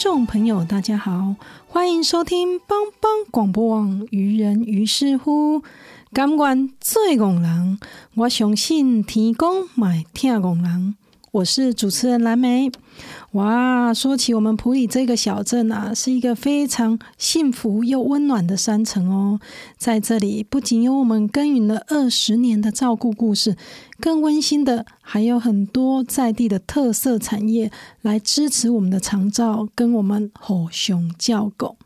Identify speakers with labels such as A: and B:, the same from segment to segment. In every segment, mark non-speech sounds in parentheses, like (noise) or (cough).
A: 众朋友，大家好，欢迎收听帮帮广播网愚人于是乎，感官最拱人，我相信天公买听拱人。我是主持人蓝莓。哇，说起我们普里这个小镇啊，是一个非常幸福又温暖的山城哦。在这里，不仅有我们耕耘了二十年的照顾故事，更温馨的还有很多在地的特色产业来支持我们的长照，跟我们吼熊叫狗。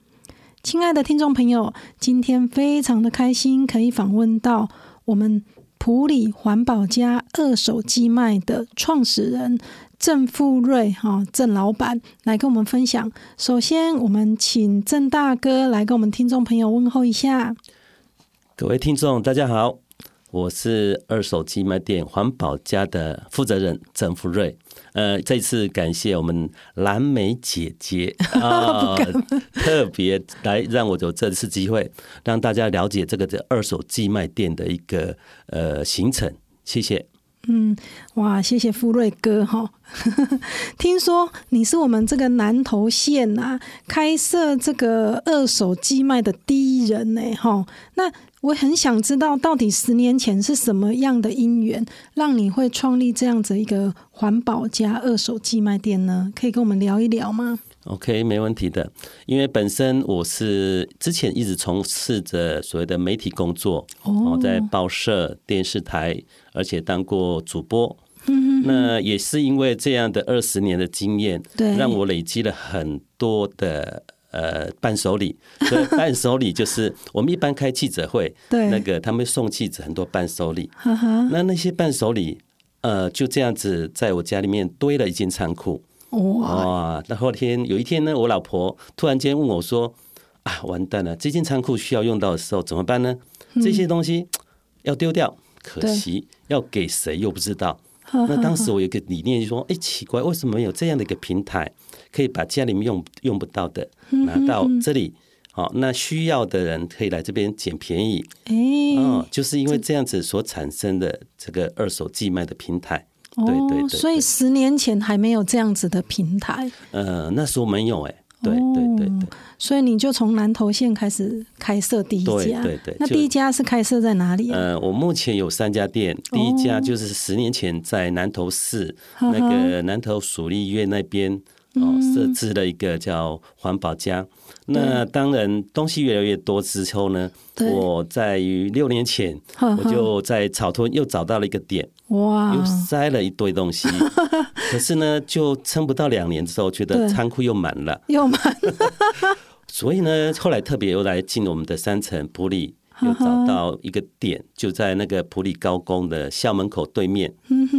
A: 亲爱的听众朋友，今天非常的开心，可以访问到我们。普里环保家二手机卖的创始人郑富瑞哈郑老板来跟我们分享。首先，我们请郑大哥来跟我们听众朋友问候一下。
B: 各位听众，大家好。我是二手机卖店环保家的负责人郑富瑞，呃，这次感谢我们蓝莓姐姐 (laughs) 啊，特别来让我有这次机会，让大家了解这个这二手寄卖店的一个呃行程，谢谢。
A: 嗯，哇，谢谢富瑞哥哈！(laughs) 听说你是我们这个南投县啊开设这个二手寄卖的第一人呢，哈，那。我很想知道，到底十年前是什么样的因缘，让你会创立这样子一个环保加二手寄卖店呢？可以跟我们聊一聊吗
B: ？OK，没问题的。因为本身我是之前一直从事着所谓的媒体工作，哦，在报社、电视台，而且当过主播。嗯那也是因为这样的二十年的经验，
A: 对，
B: 让我累积了很多的。呃，伴手礼，(laughs) 所以伴手礼就是我们一般开记者会，
A: 对
B: 那个他们送记者很多伴手礼，那那些伴手礼，呃，就这样子在我家里面堆了一间仓库，哇！那后天有一天呢，我老婆突然间问我说：“啊，完蛋了，这间仓库需要用到的时候怎么办呢？这些东西要丢掉，可惜要给谁又不知道。”那当时我有个理念，就说：“哎，奇怪，为什么有这样的一个平台，可以把家里面用用不到的拿到这里？好，那需要的人可以来这边捡便宜。哎，哦，就是因为这样子所产生的这个二手寄卖的平台。对对对，
A: 所以十年前还没有这样子的平台。
B: 呃，那时候没有哎。对对对对，
A: 所以你就从南投县开始开设第一
B: 家，对对。
A: 那第一家是开设在哪里？
B: 呃，我目前有三家店，第一家就是十年前在南投市那个南投蜀立医院那边哦设置了一个叫环保家。那当然东西越来越多之后呢，我在于六年前我就在草屯又找到了一个点。哇！又塞了一堆东西，(laughs) 可是呢，就撑不到两年之后，觉得仓库又满了，
A: 又满。(laughs)
B: 所以呢，后来特别又来进我们的三层普里，又找到一个点，就在那个普里高工的校门口对面。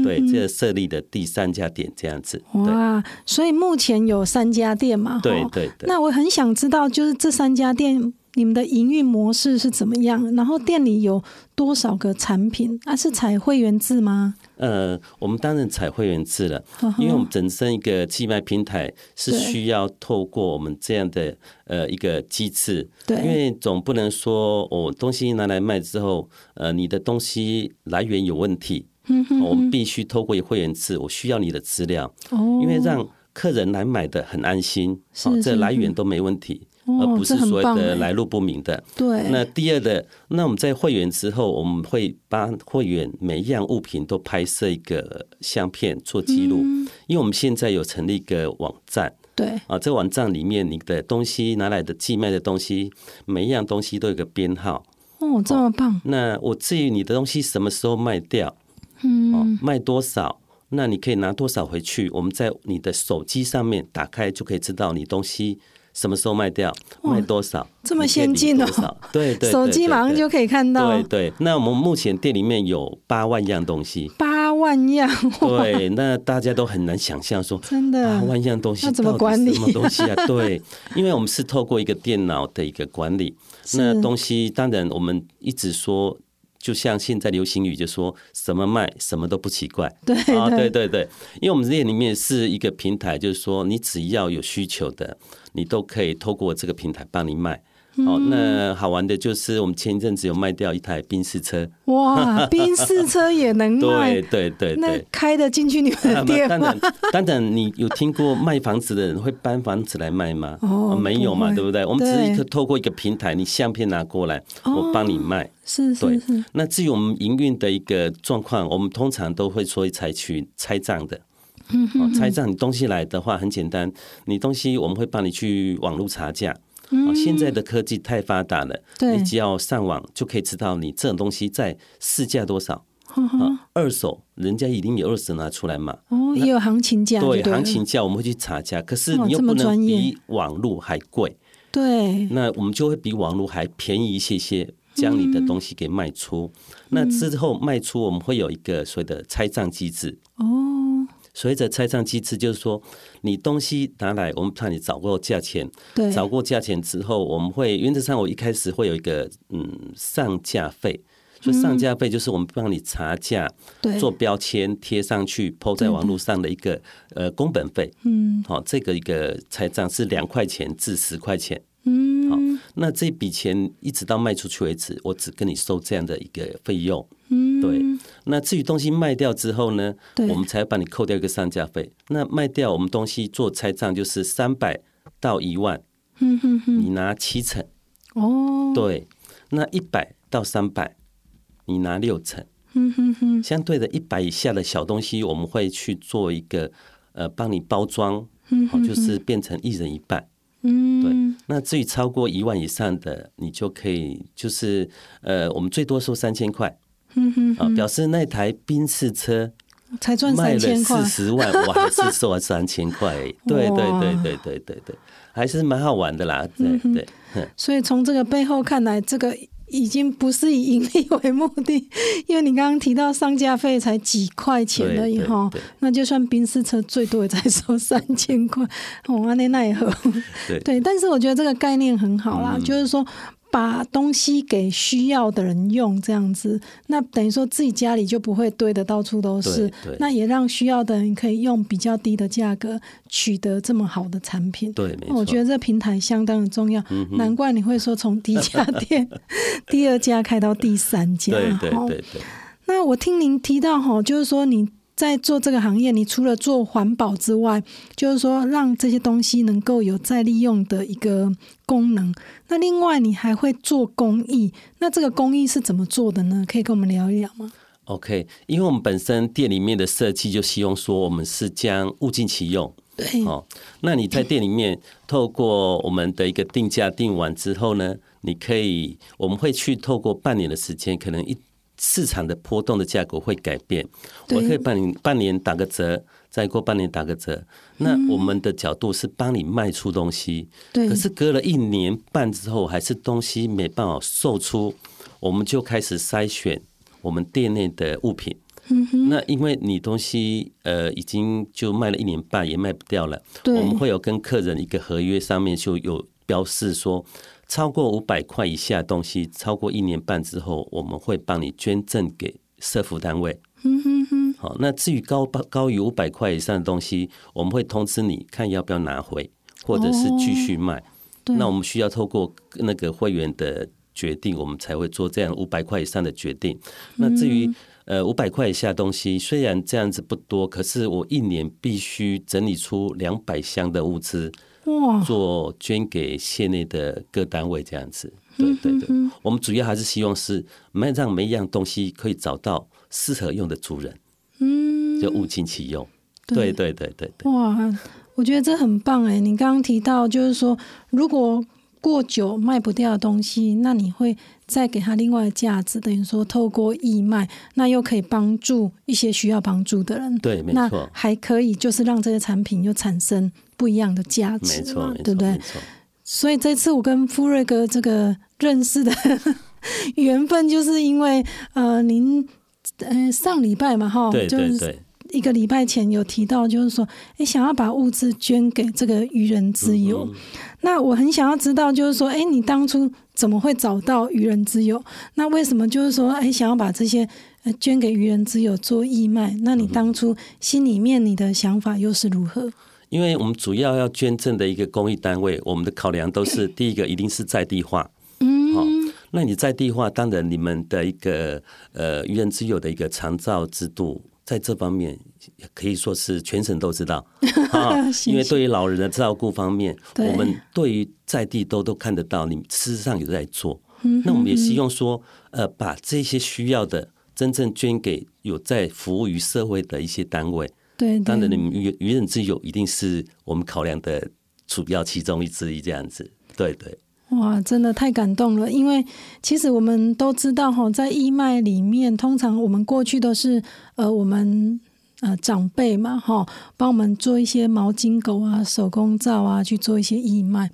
B: 对，这设立的第三家店这样子。哇！
A: 所以目前有三家店嘛？
B: 对对对。
A: 那我很想知道，就是这三家店。你们的营运模式是怎么样？然后店里有多少个产品？啊，是采会员制吗？
B: 呃，我们当然采会员制了，因为我们本身一个寄卖平台是需要透过我们这样的呃一个机制，
A: 对，
B: 因为总不能说我东西拿来卖之后，呃，你的东西来源有问题，嗯我们必须透过会员制，我需要你的资料，哦，因为让客人来买的很安心，
A: 是
B: 这来源都没问题。而不是所谓的来路不明的。
A: 对。
B: 那第二的，那我们在会员之后，我们会帮会员每一样物品都拍摄一个相片做记录，因为我们现在有成立一个网站。
A: 对。
B: 啊，这网站里面你的东西拿来的寄卖的东西，每一样东西都有个编号。
A: 哦，这么棒。
B: 那我至于你的东西什么时候卖掉，嗯，卖多少？那你可以拿多少回去？我们在你的手机上面打开就可以知道你东西什么时候卖掉，卖多少，
A: 这么先进
B: 哦！对对，
A: 手机马上就可以看到。
B: 对对，那我们目前店里面有八万样东西，
A: 八万样。
B: 对，那大家都很难想象说，
A: 真的
B: 八万样东西，
A: 那怎么管理？
B: 什么东西啊？(laughs) 对，因为我们是透过一个电脑的一个管理，那东西当然我们一直说。就像现在流行语就说什么卖什么都不奇怪，
A: 对啊，
B: 对。对对，因为我们店里面是一个平台，就是说你只要有需求的，你都可以透过这个平台帮你卖。哦，那好玩的就是我们前一阵子有卖掉一台宾士车，
A: 哇，宾士车也能卖，(laughs)
B: 对对对，
A: 那开得进去你们的店
B: 吗？当然，当然，你有听过卖房子的人会搬房子来卖吗？哦，没有嘛，对不对？我们只是一个透过一个平台，你相片拿过来，我帮你卖，
A: 是是是。
B: 那至于我们营运的一个状况，我们通常都会说采取拆账的，嗯哼，拆账，你东西来的话很简单，你东西我们会帮你去网络查价。现在的科技太发达了，你只要上网就可以知道你这种东西在市价多少。二手人家一定有二手拿出来嘛。
A: 哦，也有行情价。
B: 对，行情价我们会去查价，可是你又不能比网络还贵。
A: 对。
B: 那我们就会比网络还便宜一些些，将你的东西给卖出。那之后卖出，我们会有一个所谓的拆账机制。哦。随着拆账机制，就是说，你东西拿来，我们怕你找过价钱，找过价钱之后，我们会原则上，我一开始会有一个嗯上架费，就上架费就是我们帮你查价，做标签贴上去，抛在网络上的一个呃工本费，嗯，好，这个一个拆账是两块钱至十块钱。嗯，好，那这笔钱一直到卖出去为止，我只跟你收这样的一个费用。嗯，对。那至于东西卖掉之后呢，我们才帮你扣掉一个上架费。那卖掉我们东西做拆账就是三百到一万，嗯哼哼，你拿七成。哦，对，那一百到三百，你拿六成。嗯哼哼，相对的一百以下的小东西，我们会去做一个呃帮你包装，好，就是变成一人一半。嗯，对。那至于超过一万以上的，你就可以就是呃，我们最多收三千块。嗯哼，啊，表示那台宾士车
A: 才赚三千
B: 块，四十万，我还是收了三千块。(laughs) 对对对对对对对，还是蛮好玩的啦。对对。
A: 所以从这个背后看来，这个已经不是以盈利为目的，因为你刚刚提到上架费才几块钱而已哈，那就算宾士车最多也才收三千块，我，那那也好。(laughs)
B: 对
A: 对，但是我觉得这个概念很好啦，就是说。把东西给需要的人用，这样子，那等于说自己家里就不会堆的到处都是。那也让需要的人可以用比较低的价格取得这么好的产品。
B: 对，
A: 我觉得这平台相当的重要。难怪你会说从第一家店、第二家开到第三家。
B: 对对对对。
A: 那我听您提到哈，就是说你。在做这个行业，你除了做环保之外，就是说让这些东西能够有再利用的一个功能。那另外你还会做公益，那这个公益是怎么做的呢？可以跟我们聊一聊吗
B: ？OK，因为我们本身店里面的设计就希望说，我们是将物尽其用。
A: 对，哦，
B: 那你在店里面透过我们的一个定价定完之后呢，你可以，我们会去透过半年的时间，可能一。市场的波动的价格会改变，我可以帮你半年打个折，再过半年打个折。那我们的角度是帮你卖出东西，可是隔了一年半之后，还是东西没办法售出，我们就开始筛选我们店内的物品。那因为你东西呃已经就卖了一年半，也卖不掉了，我们会有跟客人一个合约上面就有标示说。超过五百块以下的东西，超过一年半之后，我们会帮你捐赠给社福单位。嗯哼哼。好，那至于高高于五百块以上的东西，我们会通知你看要不要拿回，或者是继续卖。那我们需要透过那个会员的决定，我们才会做这样五百块以上的决定。那至于呃五百块以下东西，虽然这样子不多，可是我一年必须整理出两百箱的物资。哇，做捐给县内的各单位这样子。对对对，我们主要还是希望是每让每一样东西可以找到适合用的主人，嗯，就物尽其用。对对对对对。
A: 哇，我觉得这很棒哎！你刚刚提到就是说，如果过久卖不掉的东西，那你会再给他另外的价值，等于说透过义卖，那又可以帮助一些需要帮助的人。
B: 对，没错。
A: 还可以就是让这些产品又产生不一样的价值，
B: 没错，
A: 对不对？所以这次我跟富瑞哥这个认识的缘分，就是因为呃，您呃上礼拜嘛，哈，就是一个礼拜前有提到，就是说，哎，想要把物资捐给这个愚人之友。那我很想要知道，就是说，哎，你当初怎么会找到愚人之友？那为什么就是说，哎，想要把这些捐给愚人之友做义卖？那你当初心里面你的想法又是如何？
B: 因为我们主要要捐赠的一个公益单位，我们的考量都是 (laughs) 第一个一定是在地化。嗯，好，那你在地化，当然你们的一个呃愚人之友的一个长照制度，在这方面可以说是全省都知道 (laughs) 啊。因为对于老人的照顾方面，我们对于在地都都看得到，你事实上有在做。那我们也希望说，呃，把这些需要的真正捐给有在服务于社会的一些单位。
A: 对，
B: 当然，你们愚愚人之友一定是我们考量的主要其中一之一，这样子。对对，
A: 哇，真的太感动了！因为其实我们都知道哈，在义卖里面，通常我们过去都是呃，我们呃长辈嘛哈，帮我们做一些毛巾狗啊、手工皂啊，去做一些义卖。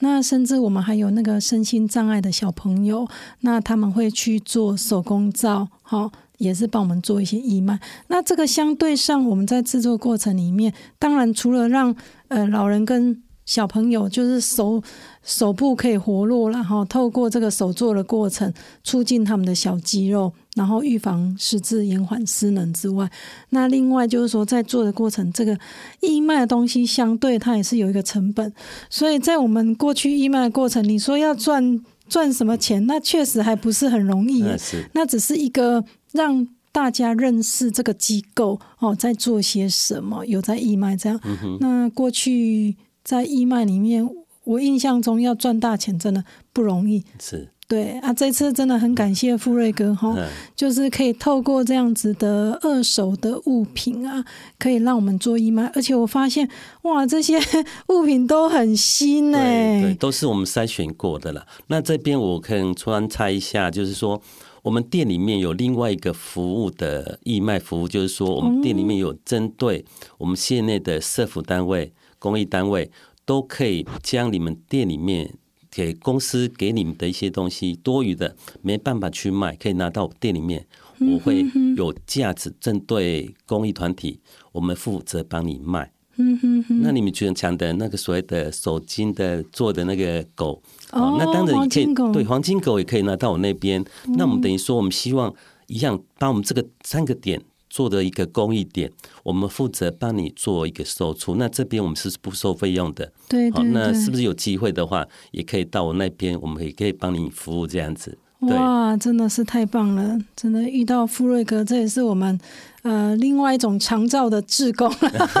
A: 那甚至我们还有那个身心障碍的小朋友，那他们会去做手工皂，好。也是帮我们做一些义卖。那这个相对上，我们在制作过程里面，当然除了让呃老人跟小朋友就是手手部可以活络了哈，透过这个手做的过程，促进他们的小肌肉，然后预防失智、延缓失能之外，那另外就是说，在做的过程，这个义卖的东西相对它也是有一个成本，所以在我们过去义卖的过程，你说要赚赚什么钱，那确实还不是很容易，那只是一个。让大家认识这个机构哦，在做些什么，有在义卖这样。那过去在义卖里面，我印象中要赚大钱真的不容易。
B: 是，
A: 对啊，这次真的很感谢富瑞哥哈，就是可以透过这样子的二手的物品啊，可以让我们做义卖，而且我发现哇，这些 (laughs) 物品都很新哎，
B: 对，都是我们筛选过的了。那这边我可以穿插一下，就是说。我们店里面有另外一个服务的义卖服务，就是说，我们店里面有针对我们县内的社服单位、公益单位，都可以将你们店里面给公司给你们的一些东西多余的没办法去卖，可以拿到店里面，我会有价值针对公益团体，我们负责帮你卖。嗯哼哼，那你们觉得讲的那个所谓的手金的做的那个狗，
A: 哦，
B: 那当然也可以，对，黄金狗也可以拿到我那边。那我们等于说，我们希望一样，把我们这个三个点做的一个公益点，我们负责帮你做一个售出。那这边我们是不收费用的，
A: 对，好，
B: 那是不是有机会的话，也可以到我那边，我们也可以帮你服务这样子。
A: 哇，真的是太棒了！真的遇到富瑞哥，这也是我们。呃，另外一种长照的志工，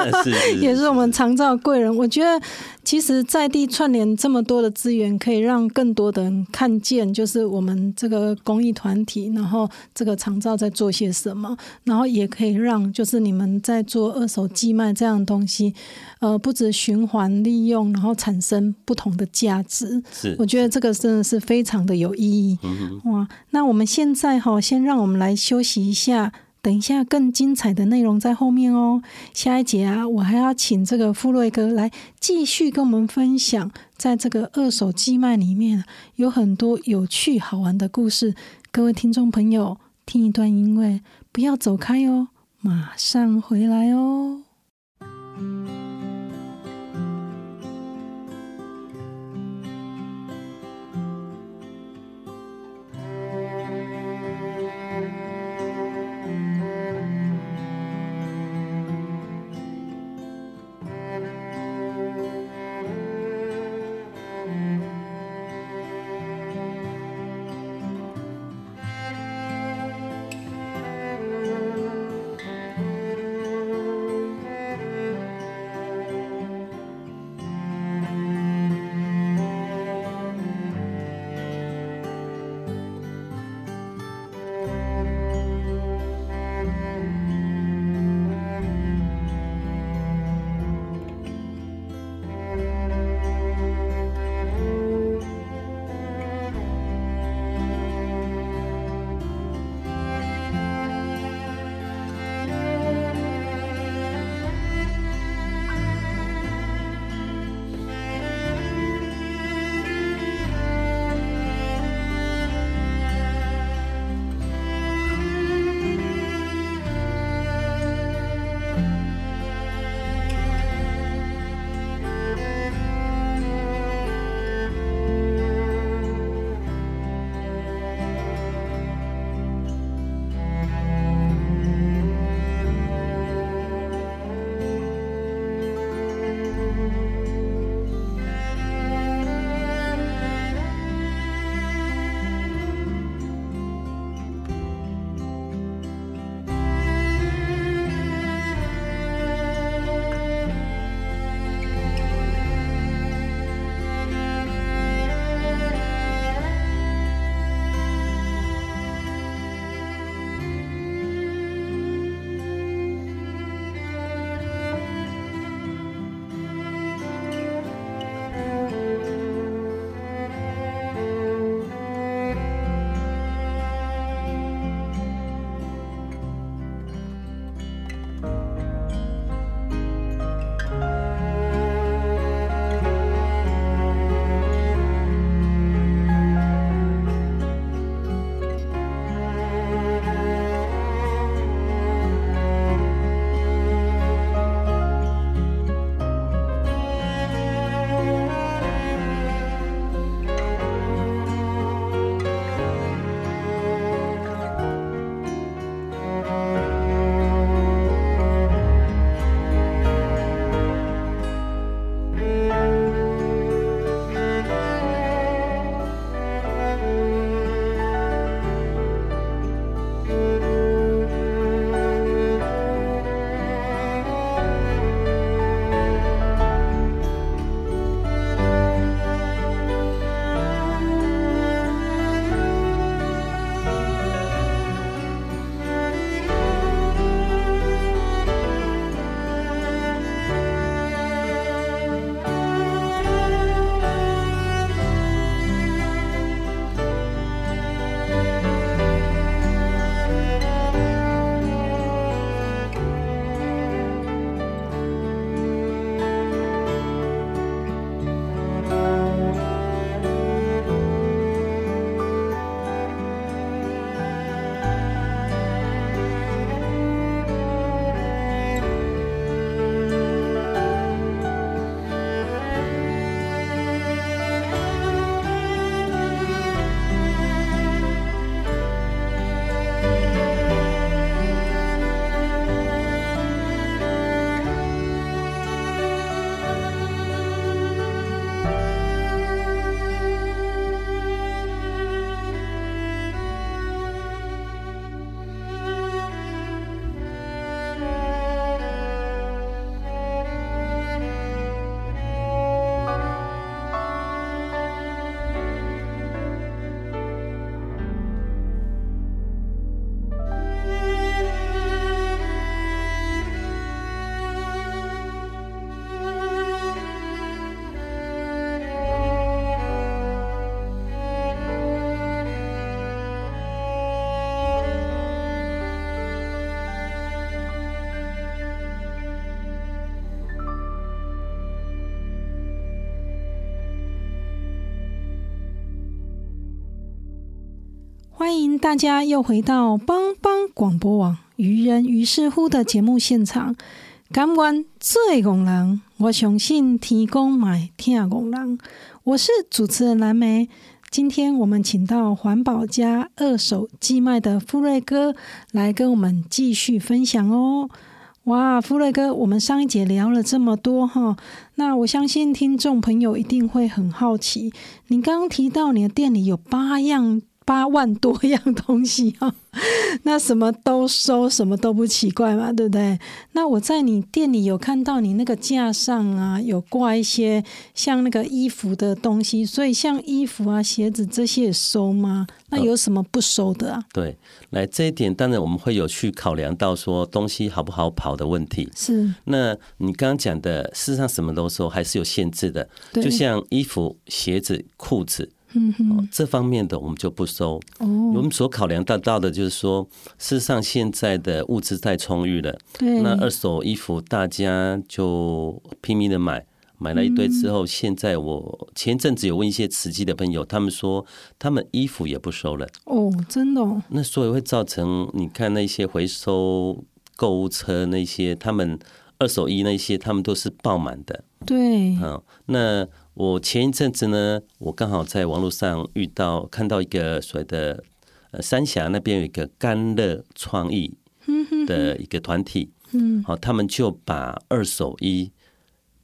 A: (laughs) 也是我们长照贵人。我觉得，其实在地串联这么多的资源，可以让更多的人看见，就是我们这个公益团体，然后这个长照在做些什么，然后也可以让就是你们在做二手寄卖这样的东西，呃，不止循环利用，然后产生不同的价值。
B: 是，
A: 我觉得这个真的是非常的有意义。哇，那我们现在哈，先让我们来休息一下。等一下，更精彩的内容在后面哦。下一节啊，我还要请这个富瑞哥来继续跟我们分享，在这个二手寄卖里面有很多有趣好玩的故事。各位听众朋友，听一段音乐，不要走开哦，马上回来哦。欢迎大家又回到帮帮广播网愚人于是乎的节目现场。感官最拱人，我相信提供买听拱人。我是主持人蓝莓。今天我们请到环保家二手寄卖的富瑞哥来跟我们继续分享哦。哇，富瑞哥，我们上一节聊了这么多哈，那我相信听众朋友一定会很好奇。你刚刚提到你的店里有八样。八万多样东西啊，(laughs) 那什么都收，什么都不奇怪嘛，对不对？那我在你店里有看到你那个架上啊，有挂一些像那个衣服的东西，所以像衣服啊、鞋子这些也收吗？那有什么不收的啊？
B: 对，来这一点，当然我们会有去考量到说东西好不好跑的问题。
A: 是，
B: 那你刚刚讲的，事实上什么都收，还是有限制的。就像衣服、鞋子、裤子。
A: 嗯哼，
B: 这方面的我们就不收。哦，我们所考量得到的就是说，事实上现在的物资太充裕了。
A: 对，
B: 那二手衣服大家就拼命的买，买了一堆之后，现在我前阵子有问一些慈济的朋友，他们说他们衣服也不收了。
A: 哦，真的？
B: 那所以会造成你看那些回收购物车那些，他们二手衣那些，他们都是爆满的。
A: 对，
B: 嗯，那。我前一阵子呢，我刚好在网络上遇到看到一个所谓的呃三峡那边有一个甘乐创意的一个团体，
A: 嗯，
B: 好，他们就把二手衣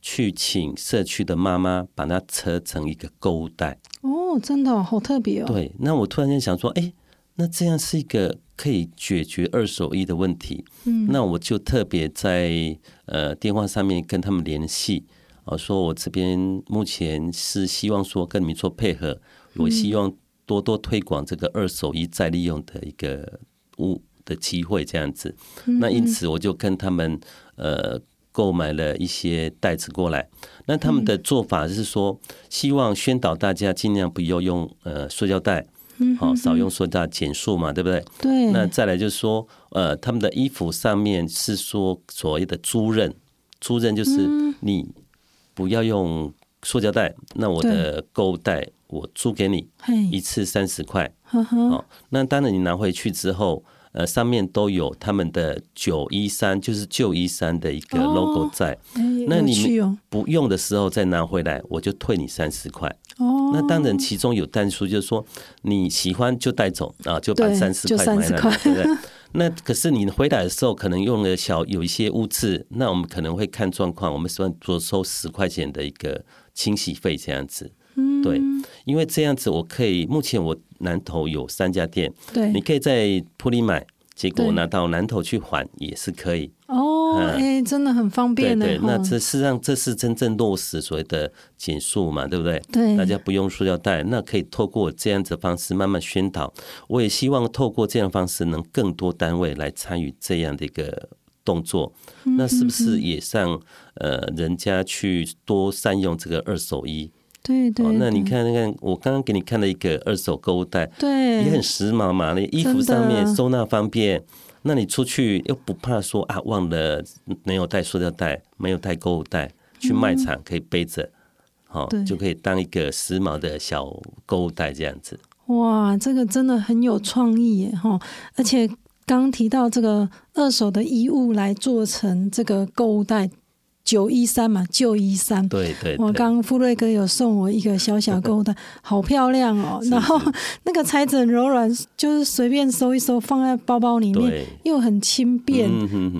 B: 去请社区的妈妈把它折成一个购物袋。
A: 哦，真的好特别哦。
B: 对，那我突然间想说，哎，那这样是一个可以解决二手衣的问题。
A: 嗯，
B: 那我就特别在呃电话上面跟他们联系。我说我这边目前是希望说跟你们做配合，我希望多多推广这个二手衣再利用的一个物的机会，这样子。那因此我就跟他们呃购买了一些袋子过来。那他们的做法是说，希望宣导大家尽量不要用呃塑胶袋，好少用塑料减速嘛，对不对？
A: 对。
B: 那再来就是说，呃，他们的衣服上面是说所谓的租刃，租刃就是你。不要用塑胶袋，那我的购物袋我租给你，一次三十块。
A: 哦，
B: 那当然你拿回去之后，呃，上面都有他们的九一三，就是旧一三的一个 logo 在。那你们不用的时候再拿回来，我就退你三十块。
A: 哦，
B: 那当然其中有单数，就是说你喜欢就带走啊，就把三十块买了，对不对？(laughs) 那可是你回来的时候，可能用了小有一些污渍，那我们可能会看状况，我们希望多收十块钱的一个清洗费这样子。
A: 嗯，
B: 对，因为这样子我可以，目前我南头有三家店，
A: 对，
B: 你可以在铺里买。结果拿到南头去还也是可以
A: 哦，哎，真的很方便
B: 对对，那这事实上这是真正落实所谓的减速嘛，对不对？
A: 对，
B: 大家不用塑料袋，那可以透过这样子方式慢慢宣导。我也希望透过这样方式，能更多单位来参与这样的一个动作。那是不是也让呃人家去多善用这个二手衣？
A: 对对，
B: 那你看，那个我刚刚给你看了一个二手购物袋，
A: 对，
B: 也很时髦嘛。那衣服上面收纳方便，那你出去又不怕说啊，忘了没有带塑料袋，没有带购物袋，去卖场可以背着，好，就可以当一个时髦的小购物袋这样子。
A: 哇，这个真的很有创意耶，哈！而且刚提到这个二手的衣物来做成这个购物袋。九一三嘛，旧一三。
B: 对对。
A: 我刚富瑞哥有送我一个小小购物袋，(laughs) 好漂亮哦。然后 (laughs) 那个材质很柔软，就是随便收一收放在包包里面，又很轻便。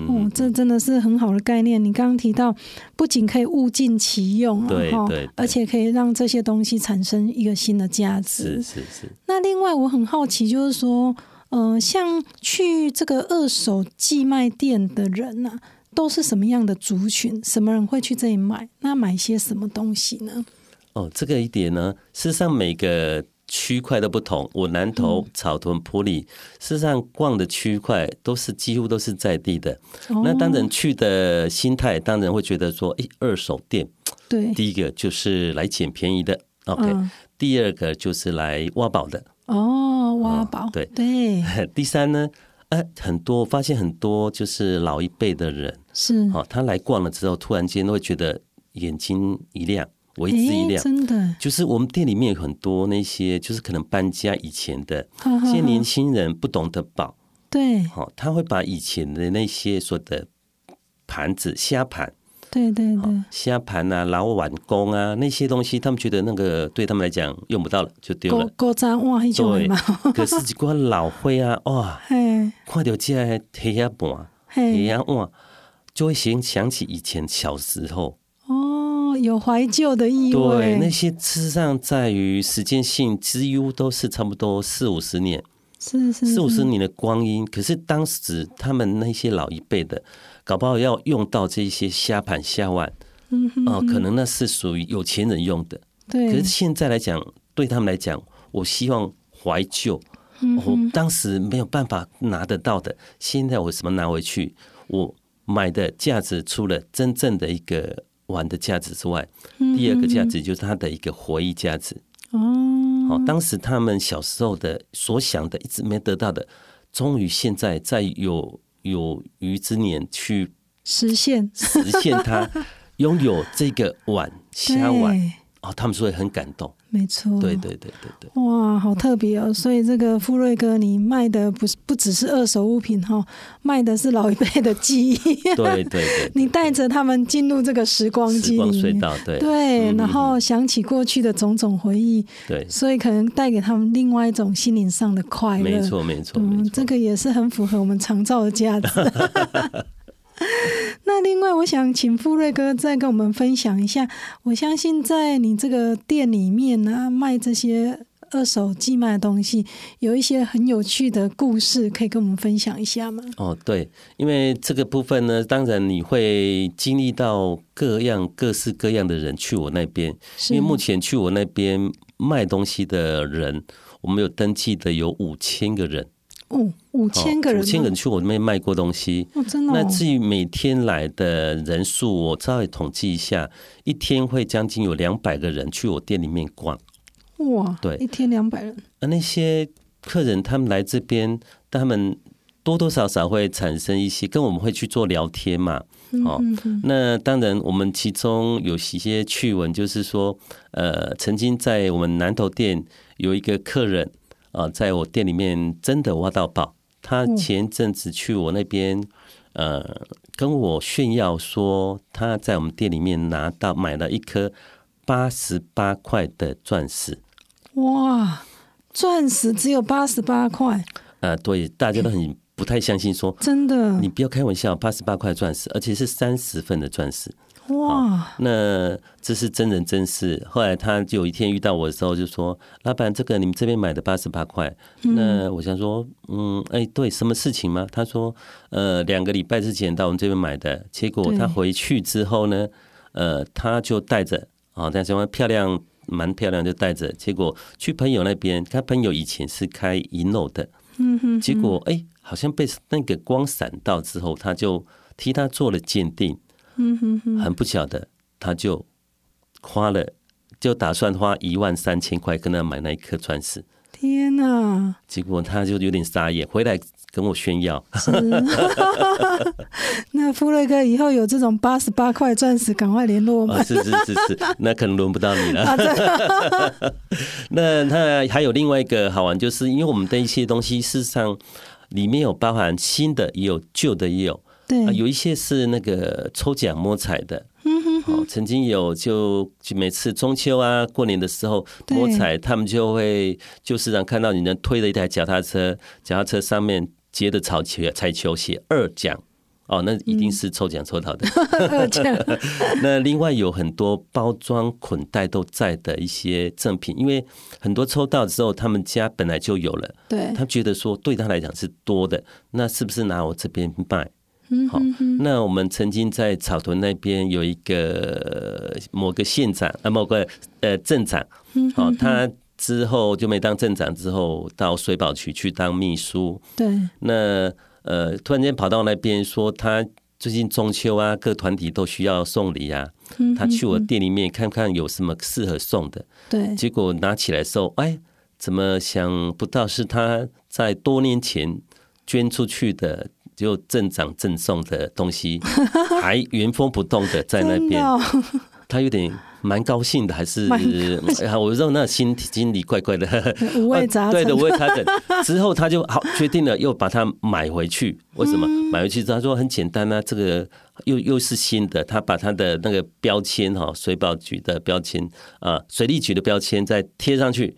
A: 哦，这真的是很好的概念。你刚刚提到，不仅可以物尽其用，
B: 对对，
A: 而且可以让这些东西产生一个新的价值。
B: 是是是。
A: 那另外我很好奇，就是说，呃，像去这个二手寄卖店的人呢？都是什么样的族群？什么人会去这里买？那买些什么东西呢？
B: 哦，这个一点呢，事实上每个区块都不同。我南投草屯埔里，事实上逛的区块都是几乎都是在地的。那当然去的心态，当然会觉得说，哎，二手店。
A: 对，
B: 第一个就是来捡便宜的，OK。第二个就是来挖宝的。
A: 哦，挖宝。
B: 对
A: 对。(laughs)
B: 第三呢？哎，很多发现很多就是老一辈的人
A: 是
B: 哦，他来逛了之后，突然间会觉得眼睛一亮为之一亮。
A: 真的，
B: 就是我们店里面有很多那些，就是可能搬家以前的，现在年轻人不懂得保，
A: 对，
B: 好，他会把以前的那些说的盘子、虾盘。
A: 对对对，
B: 虾盘啊、老碗公啊那些东西，他们觉得那个对他们来讲用不到了，就丢了。
A: 高渣哇，一种嘛。
B: 可是几罐老灰啊，(laughs) 哇，看到这黑鸭盘、黑鸭碗，就会想想起以前小时候。
A: 哦，有怀旧的意
B: 味。对，那些事实上在于时间性，几乎都是差不多四五十年，
A: 是是
B: 四五十年的光阴。可是当时他们那些老一辈的。搞不好要用到这些虾盘虾碗，哦，可能那是属于有钱人用的。
A: 对。
B: 可是现在来讲，对他们来讲，我希望怀旧。我当时没有办法拿得到的，现在我什么拿回去？我买的价值除了真正的一个碗的价值之外，第二个价值就是它的一个回忆价值。哦。好，当时他们小时候的所想的，一直没得到的，终于现在在有。有余之年去
A: 实现，
B: 实现他 (laughs) 拥有这个碗虾碗哦，他们说会很感动，
A: 没错，
B: 对对对对对，
A: 哇，好特别哦！所以这个富瑞哥，你卖的不是不只是二手物品哈，卖的是老一辈的记忆，
B: 对对对，(laughs)
A: 你带着他们进入这个时光机
B: 里面，对。
A: 对，然后想起过去的种种回忆，
B: 对，
A: 所以可能带给他们另外一种心灵上的快乐，
B: 没错没错，嗯，
A: 这个也是很符合我们长照的价值。(laughs) (laughs) 那另外，我想请富瑞哥再跟我们分享一下。我相信在你这个店里面呢，卖这些二手寄卖的东西，有一些很有趣的故事，可以跟我们分享一下吗？
B: 哦，对，因为这个部分呢，当然你会经历到各样各式各样的人去我那边，因为目前去我那边卖东西的人，我们有登记的有五千个人。
A: 哦，五千个人，
B: 五千个人去我那边卖过东西。
A: 哦，真的。
B: 那至于每天来的人数，我稍微统计一下，一天会将近有两百个人去我店里面逛。
A: 哇，
B: 对，
A: 一天两百人。
B: 而那些客人，他们来这边，他们多多少少会产生一些，跟我们会去做聊天嘛。哦，那当然，我们其中有一些趣闻，就是说，呃，曾经在我们南头店有一个客人。啊，在我店里面真的挖到宝。他前阵子去我那边，呃，跟我炫耀说他在我们店里面拿到买了一颗八十八块的钻石。
A: 哇，钻石只有八十八块？
B: 呃，对，大家都很不太相信，说
A: 真的，
B: 你不要开玩笑，八十八块钻石，而且是三十份的钻石。
A: 哇，
B: 那这是真人真事。后来他有一天遇到我的时候，就说：“老板，这个你们这边买的八十八块。”那我想说：“嗯，哎，对，什么事情吗？”他说：“呃，两个礼拜之前到我们这边买的，结果他回去之后呢，呃，他就带着啊，但是漂亮，蛮漂亮，就带着。结果去朋友那边，他朋友以前是开银楼的，嗯哼，结果哎，好像被那个光闪到之后，他就替他做了鉴定。”嗯哼哼，很不巧的，他就花了，就打算花一万三千块跟他买那一颗钻石。
A: 天哪！
B: 结果他就有点傻眼，回来跟我炫耀。(laughs)
A: 那富瑞哥以后有这种八十八块钻石，赶快联络我们。
B: 是是是是，那可能轮不到你了。(laughs) 那他还有另外一个好玩，就是因为我们的一些东西，事实上里面有包含新的，也有旧的，也有。
A: 对，
B: 有一些是那个抽奖摸彩的，哦，曾经有就每次中秋啊、过年的时候摸彩，他们就会就是让看到你能推了一台脚踏车，脚踏车上面接的草球，彩球写二奖，哦，那一定是抽奖抽到的。(laughs)
A: 二奖。(laughs)
B: 那另外有很多包装捆带都在的一些赠品，因为很多抽到之后，他们家本来就有了，
A: 对。
B: 他觉得说对他来讲是多的，那是不是拿我这边卖？好，那我们曾经在草屯那边有一个某个县长啊，某个呃镇长，好，他之后就没当镇长，之后到水保局去当秘书。
A: 对，
B: 那呃突然间跑到那边说，他最近中秋啊，各团体都需要送礼啊，他去我店里面看看有什么适合送的。
A: 对，
B: 结果拿起来时候，哎，怎么想不到是他在多年前捐出去的。就镇长赠送的东西，(laughs) 还原封不动的在那边，他有点蛮高兴的，还是我让那心心里怪怪的，
A: 五味杂 (laughs)
B: 对的，五味杂陈。之后他就好决定了，又把它买回去。为什么买回去？他说很简单啊，这个又又是新的。他把他的那个标签哈，水保局的标签啊，水利局的标签再贴上去。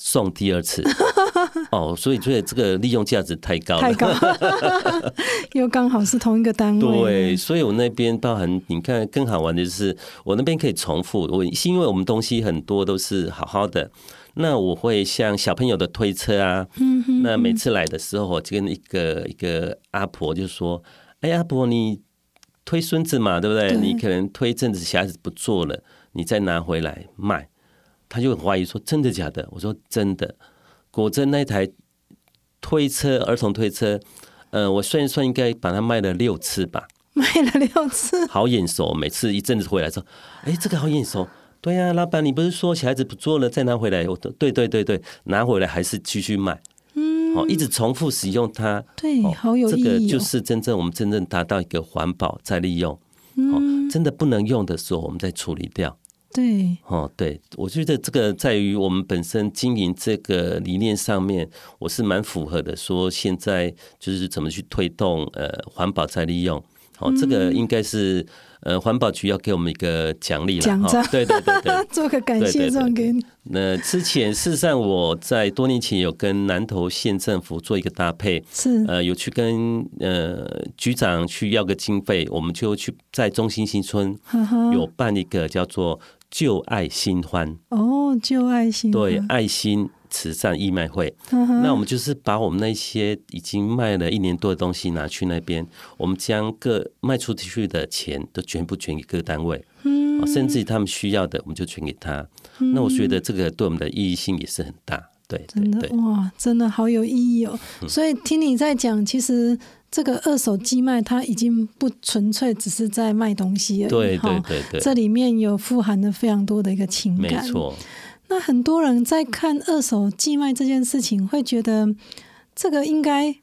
B: 送第二次 (laughs) (laughs) 哦，所以所以这个利用价值太高，
A: 太高，(laughs) 又刚好是同一个单
B: 位。对，所以我那边包含你看更好玩的就是，我那边可以重复。我是因为我们东西很多都是好好的，那我会像小朋友的推车啊，那每次来的时候，我就跟一个一个阿婆就说：“哎，阿婆，你推孙子嘛，对不对？你可能推阵子，小孩子不做了，你再拿回来卖。”他就很怀疑说：“真的假的？”我说：“真的。”果真那台推车，儿童推车，呃，我算一算，应该把它卖了六次吧。
A: 卖了六次，(laughs)
B: 好眼熟。每次一阵子回来说：“哎，这个好眼熟。”对呀，老板，你不是说小孩子不做了再拿回来？我对对对对，拿回来还是继续卖。嗯，哦，一直重复使用它。
A: 对，好有
B: 意义。这个就是真正我们真正达到一个环保再利用。嗯，真的不能用的时候，我们再处理掉。
A: 对，
B: 哦，对，我觉得这个在于我们本身经营这个理念上面，我是蛮符合的。说现在就是怎么去推动呃环保再利用，哦，这个应该是呃环保局要给我们一个奖励了，
A: 奖章，
B: 对对对对，(laughs)
A: 做个感谢状给你。
B: 那之前事实上我在多年前有跟南投县政府做一个搭配，
A: 是
B: 呃有去跟呃局长去要个经费，我们就去在中心新村有办一个叫做。旧爱新欢
A: 哦，旧爱新
B: 对爱心慈善义卖会，那我们就是把我们那些已经卖了一年多的东西拿去那边，我们将各卖出去的钱都全部捐给各单位，嗯，甚至他们需要的，我们就捐给他。那我觉得这个对我们的意义性也是很大，对，
A: 真的哇，真的好有意义哦。所以听你在讲，其实。这个二手寄卖，它已经不纯粹只是在卖东西而已。
B: 对对对对，
A: 这里面有富含了非常多的一个情
B: 感。没错。
A: 那很多人在看二手寄卖这件事情，会觉得这个应该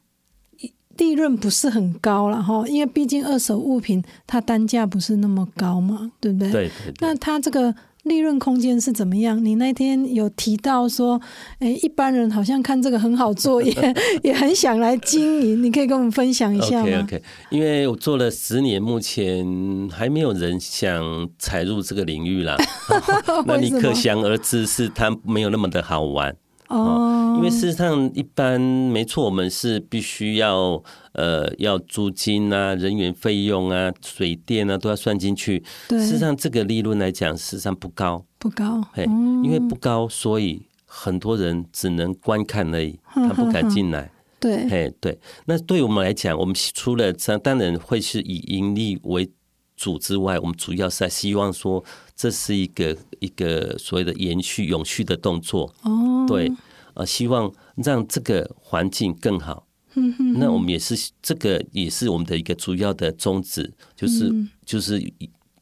A: 利润不是很高了哈，因为毕竟二手物品它单价不是那么高嘛，对不对？
B: 对对。
A: 那它这个。利润空间是怎么样？你那天有提到说，哎，一般人好像看这个很好做，也 (laughs) 也很想来经营。你可以跟我们分享一下
B: 吗？OK，OK。因为我做了十年，目前还没有人想踩入这个领域啦。(laughs) 那你可想而知，是它没有那么的好玩。哦，因为事实上，一般没错，我们是必须要呃要租金啊、人员费用啊、水电啊都要算进去。
A: 对，
B: 事实上这个利润来讲，事实上不高，
A: 不高。
B: 嘿，因为不高，所以很多人只能观看而已，他不敢进来。(laughs)
A: 对，
B: 嘿，对。那对我们来讲，我们除了这当然会是以盈利为主之外，我们主要是在希望说。这是一个一个所谓的延续永续的动作，哦，对，呃，希望让这个环境更好。嗯哼，那我们也是这个也是我们的一个主要的宗旨，就是就是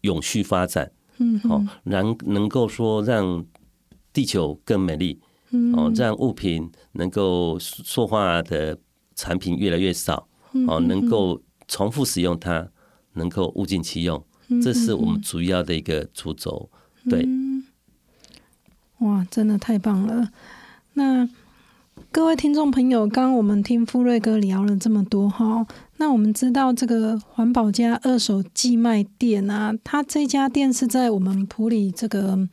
B: 永续发展。嗯，哦，能能够说让地球更美丽，哦，让物品能够塑化的产品越来越少，哦，能够重复使用它，能够物尽其用。这是我们主要的一个主轴，对。
A: 哇，真的太棒了！那各位听众朋友，刚刚我们听富瑞哥聊了这么多哈，那我们知道这个环保家二手寄卖店啊，他这家店是在我们普里这个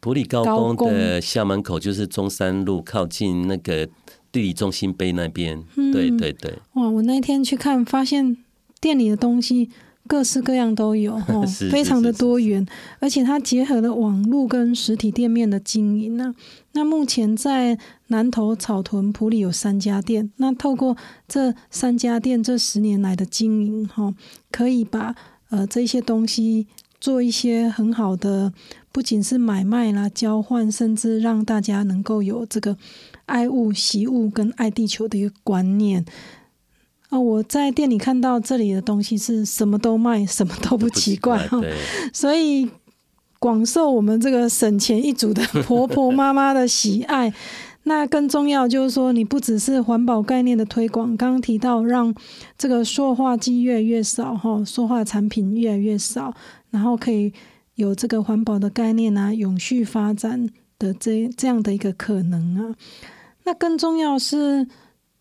B: 普里高工的校门口，就是中山路靠近那个地理中心碑那边。对对对。
A: 哇，我那天去看，发现店里的东西。各式各样都有 (laughs) 哦，非常的多元，而且它结合了网络跟实体店面的经营呢。那目前在南投草屯埔里有三家店，那透过这三家店这十年来的经营哈，可以把呃这些东西做一些很好的，不仅是买卖啦、交换，甚至让大家能够有这个爱物惜物跟爱地球的一个观念。啊，我在店里看到这里的东西是什么都卖，什么都不奇怪哈。所以广受我们这个省钱一族的 (laughs) 婆婆妈妈的喜爱。那更重要就是说，你不只是环保概念的推广，刚刚提到让这个塑化剂越来越少哈，塑化产品越来越少，然后可以有这个环保的概念啊，永续发展的这这样的一个可能啊。那更重要是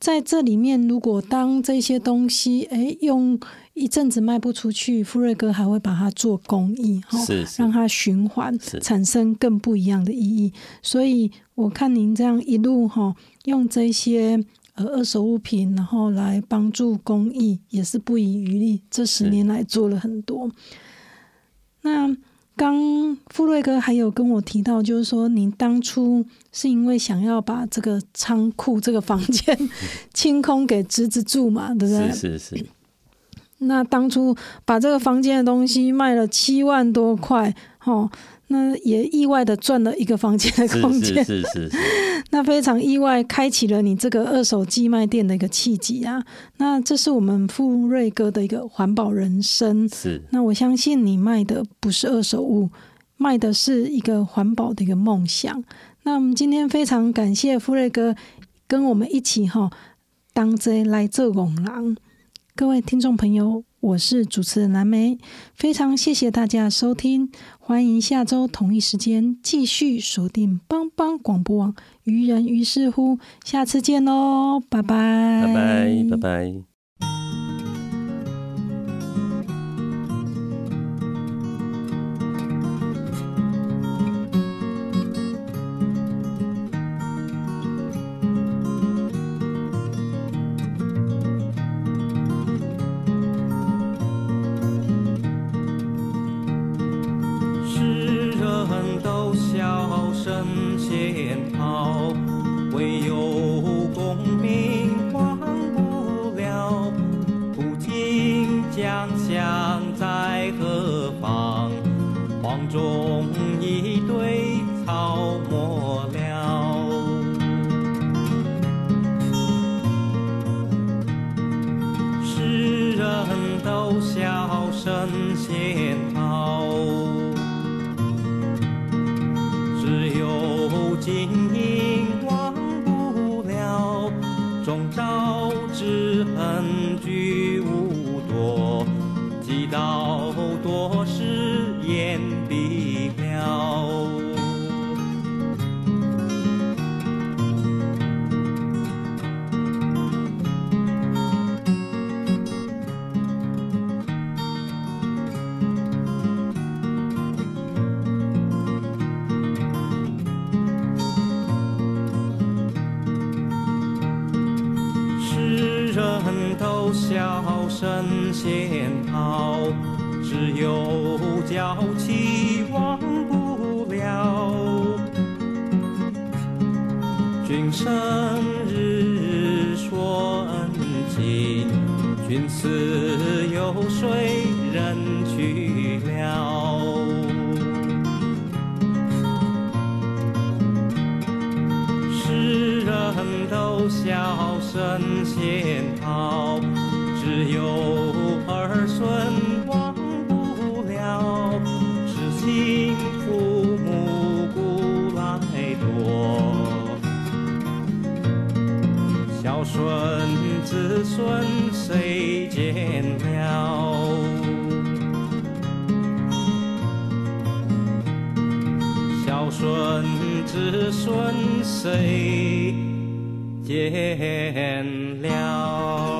A: 在这里面，如果当这些东西哎用一阵子卖不出去，富瑞哥还会把它做公益，哈，让它循环，产生更不一样的意义。所以我看您这样一路哈，用这些呃二手物品，然后来帮助公益，也是不遗余力。这十年来做了很多。那刚富瑞哥还有跟我提到，就是说您当初是因为想要把这个仓库这个房间 (laughs) 清空给侄子住嘛，对不对？
C: 是是是。
A: 那当初把这个房间的东西卖了七万多块，哦，那也意外的赚了一个房间的空间，
C: 是是是。(laughs)
A: 那非常意外，开启了你这个二手寄卖店的一个契机啊。那这是我们富瑞哥的一个环保人生。
C: 是。
A: 那我相信你卖的不是二手物，卖的是一个环保的一个梦想。那我们今天非常感谢富瑞哥跟我们一起哈，当这来做拱廊。各位听众朋友，我是主持人蓝莓，非常谢谢大家收听，欢迎下周同一时间继续锁定帮帮广播网，愚人于是乎，下次见喽，拜拜，
C: 拜拜，拜拜。生。人都笑神仙好，只有娇妻忘不了。君生日顺境，君死有谁人去了？世人都笑神。子孙谁见了